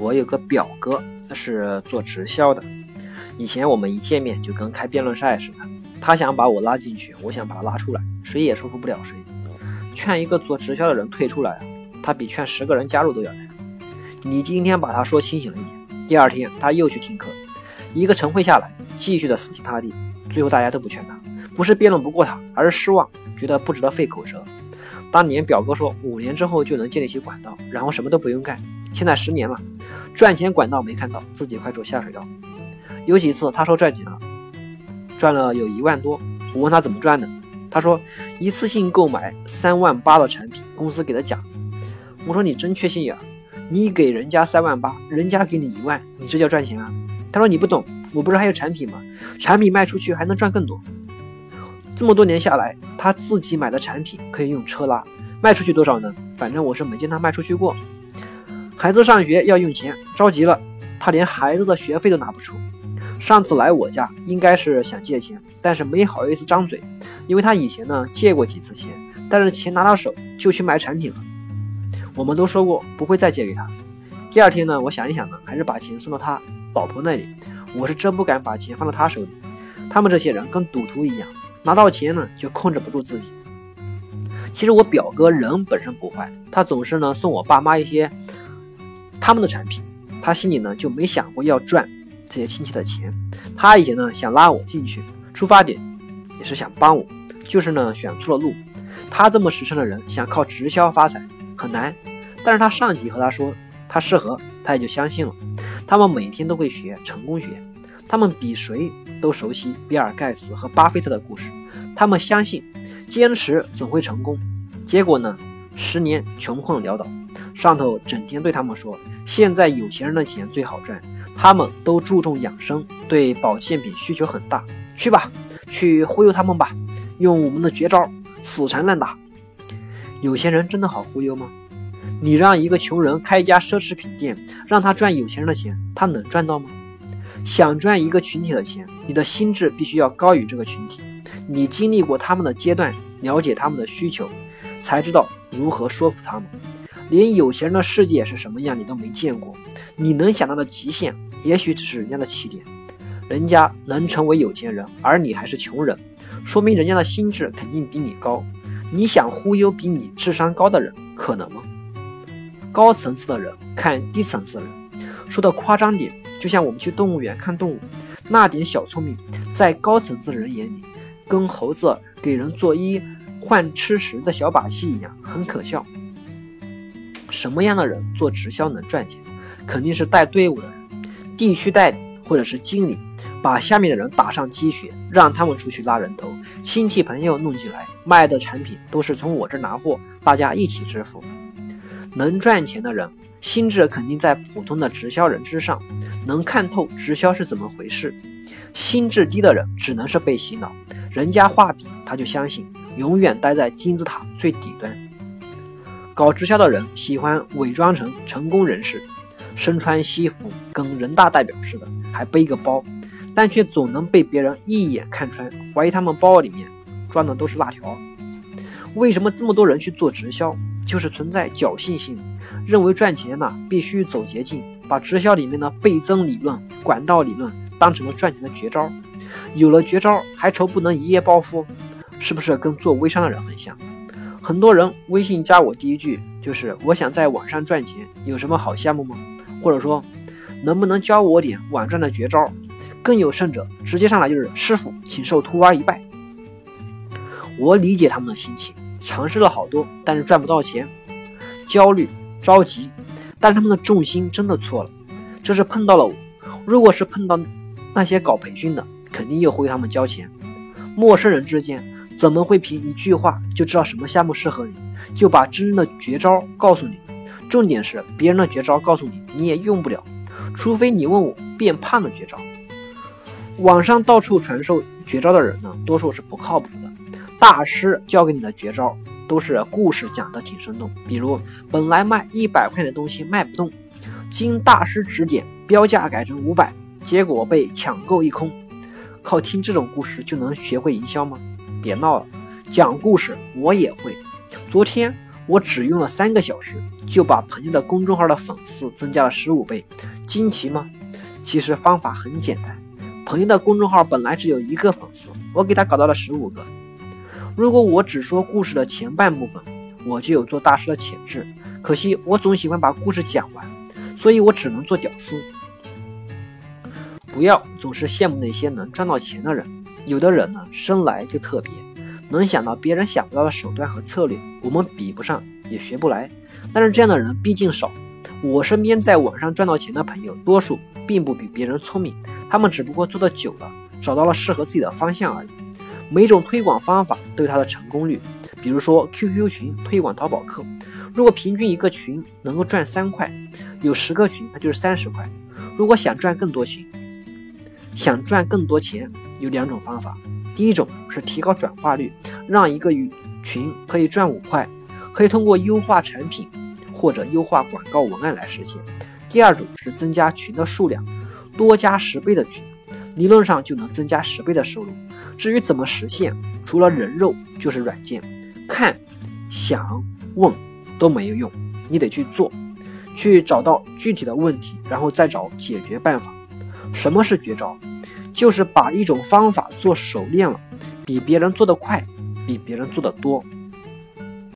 我有个表哥，那是做直销的。以前我们一见面就跟开辩论赛似的，他想把我拉进去，我想把他拉出来，谁也说服不了谁。劝一个做直销的人退出来，他比劝十个人加入都要难。你今天把他说清醒了一点，第二天他又去听课，一个晨会下来，继续的死心塌地，最后大家都不劝他，不是辩论不过他，而是失望，觉得不值得费口舌。当年表哥说五年之后就能建立起管道，然后什么都不用干。现在十年了，赚钱管道没看到，自己快走下水道。有几次他说赚钱了，赚了有一万多。我问他怎么赚的，他说一次性购买三万八的产品，公司给的奖。我说你真缺心眼，你给人家三万八，人家给你一万，你这叫赚钱啊？他说你不懂，我不是还有产品吗？产品卖出去还能赚更多。这么多年下来，他自己买的产品可以用车拉，卖出去多少呢？反正我是没见他卖出去过。孩子上学要用钱，着急了，他连孩子的学费都拿不出。上次来我家，应该是想借钱，但是没好意思张嘴，因为他以前呢借过几次钱，但是钱拿到手就去买产品了。我们都说过不会再借给他。第二天呢，我想一想呢，还是把钱送到他老婆那里。我是真不敢把钱放到他手里，他们这些人跟赌徒一样。拿到钱呢，就控制不住自己。其实我表哥人本身不坏，他总是呢送我爸妈一些他们的产品，他心里呢就没想过要赚这些亲戚的钱。他以前呢想拉我进去，出发点也是想帮我，就是呢选错了路。他这么实诚的人，想靠直销发财很难。但是他上级和他说他适合，他也就相信了。他们每天都会学成功学。他们比谁都熟悉比尔盖茨和巴菲特的故事，他们相信坚持总会成功。结果呢，十年穷困潦倒，上头整天对他们说，现在有钱人的钱最好赚，他们都注重养生，对保健品需求很大。去吧，去忽悠他们吧，用我们的绝招，死缠烂打。有钱人真的好忽悠吗？你让一个穷人开一家奢侈品店，让他赚有钱人的钱，他能赚到吗？想赚一个群体的钱，你的心智必须要高于这个群体。你经历过他们的阶段，了解他们的需求，才知道如何说服他们。连有钱人的世界是什么样你都没见过，你能想到的极限，也许只是人家的起点。人家能成为有钱人，而你还是穷人，说明人家的心智肯定比你高。你想忽悠比你智商高的人，可能吗？高层次的人看低层次的人，说的夸张点。就像我们去动物园看动物，那点小聪明，在高层次人眼里，跟猴子给人做揖换吃食的小把戏一样，很可笑。什么样的人做直销能赚钱？肯定是带队伍的人，地区代理或者是经理，把下面的人打上鸡血，让他们出去拉人头，亲戚朋友弄进来，卖的产品都是从我这拿货，大家一起支付。能赚钱的人。心智肯定在普通的直销人之上，能看透直销是怎么回事。心智低的人只能是被洗脑，人家画饼他就相信，永远待在金字塔最底端。搞直销的人喜欢伪装成成功人士，身穿西服跟人大代表似的，还背个包，但却总能被别人一眼看穿，怀疑他们包里面装的都是辣条。为什么这么多人去做直销？就是存在侥幸心理，认为赚钱呢必须走捷径，把直销里面的倍增理论、管道理论当成了赚钱的绝招。有了绝招，还愁不能一夜暴富？是不是跟做微商的人很像？很多人微信加我第一句就是“我想在网上赚钱，有什么好项目吗？”或者说“能不能教我点网赚的绝招？”更有甚者，直接上来就是“师傅，请受徒儿一拜。”我理解他们的心情。尝试了好多，但是赚不到钱，焦虑着急，但他们的重心真的错了。这是碰到了我，如果是碰到那些搞培训的，肯定又会他们交钱。陌生人之间怎么会凭一句话就知道什么项目适合你，就把真正的绝招告诉你？重点是别人的绝招告诉你，你也用不了，除非你问我变胖的绝招。网上到处传授绝招的人呢，多数是不靠谱的。大师教给你的绝招都是故事讲的挺生动，比如本来卖一百块的东西卖不动，经大师指点标价改成五百，结果被抢购一空。靠听这种故事就能学会营销吗？别闹了，讲故事我也会。昨天我只用了三个小时就把朋友的公众号的粉丝增加了十五倍，惊奇吗？其实方法很简单，朋友的公众号本来只有一个粉丝，我给他搞到了十五个。如果我只说故事的前半部分，我就有做大师的潜质。可惜我总喜欢把故事讲完，所以我只能做屌丝。不要总是羡慕那些能赚到钱的人，有的人呢生来就特别。能想到别人想不到的手段和策略，我们比不上，也学不来。但是这样的人毕竟少。我身边在网上赚到钱的朋友，多数并不比别人聪明，他们只不过做的久了，找到了适合自己的方向而已。每种推广方法都有它的成功率。比如说 QQ 群推广淘宝课，如果平均一个群能够赚三块，有十个群，那就是三十块。如果想赚更多群，想赚更多钱，有两种方法。第一种是提高转化率，让一个群可以赚五块，可以通过优化产品或者优化广告文案来实现。第二种是增加群的数量，多加十倍的群，理论上就能增加十倍的收入。至于怎么实现，除了人肉就是软件，看、想、问都没有用，你得去做，去找到具体的问题，然后再找解决办法。什么是绝招？就是把一种方法做熟练了，比别人做得快，比别人做得多。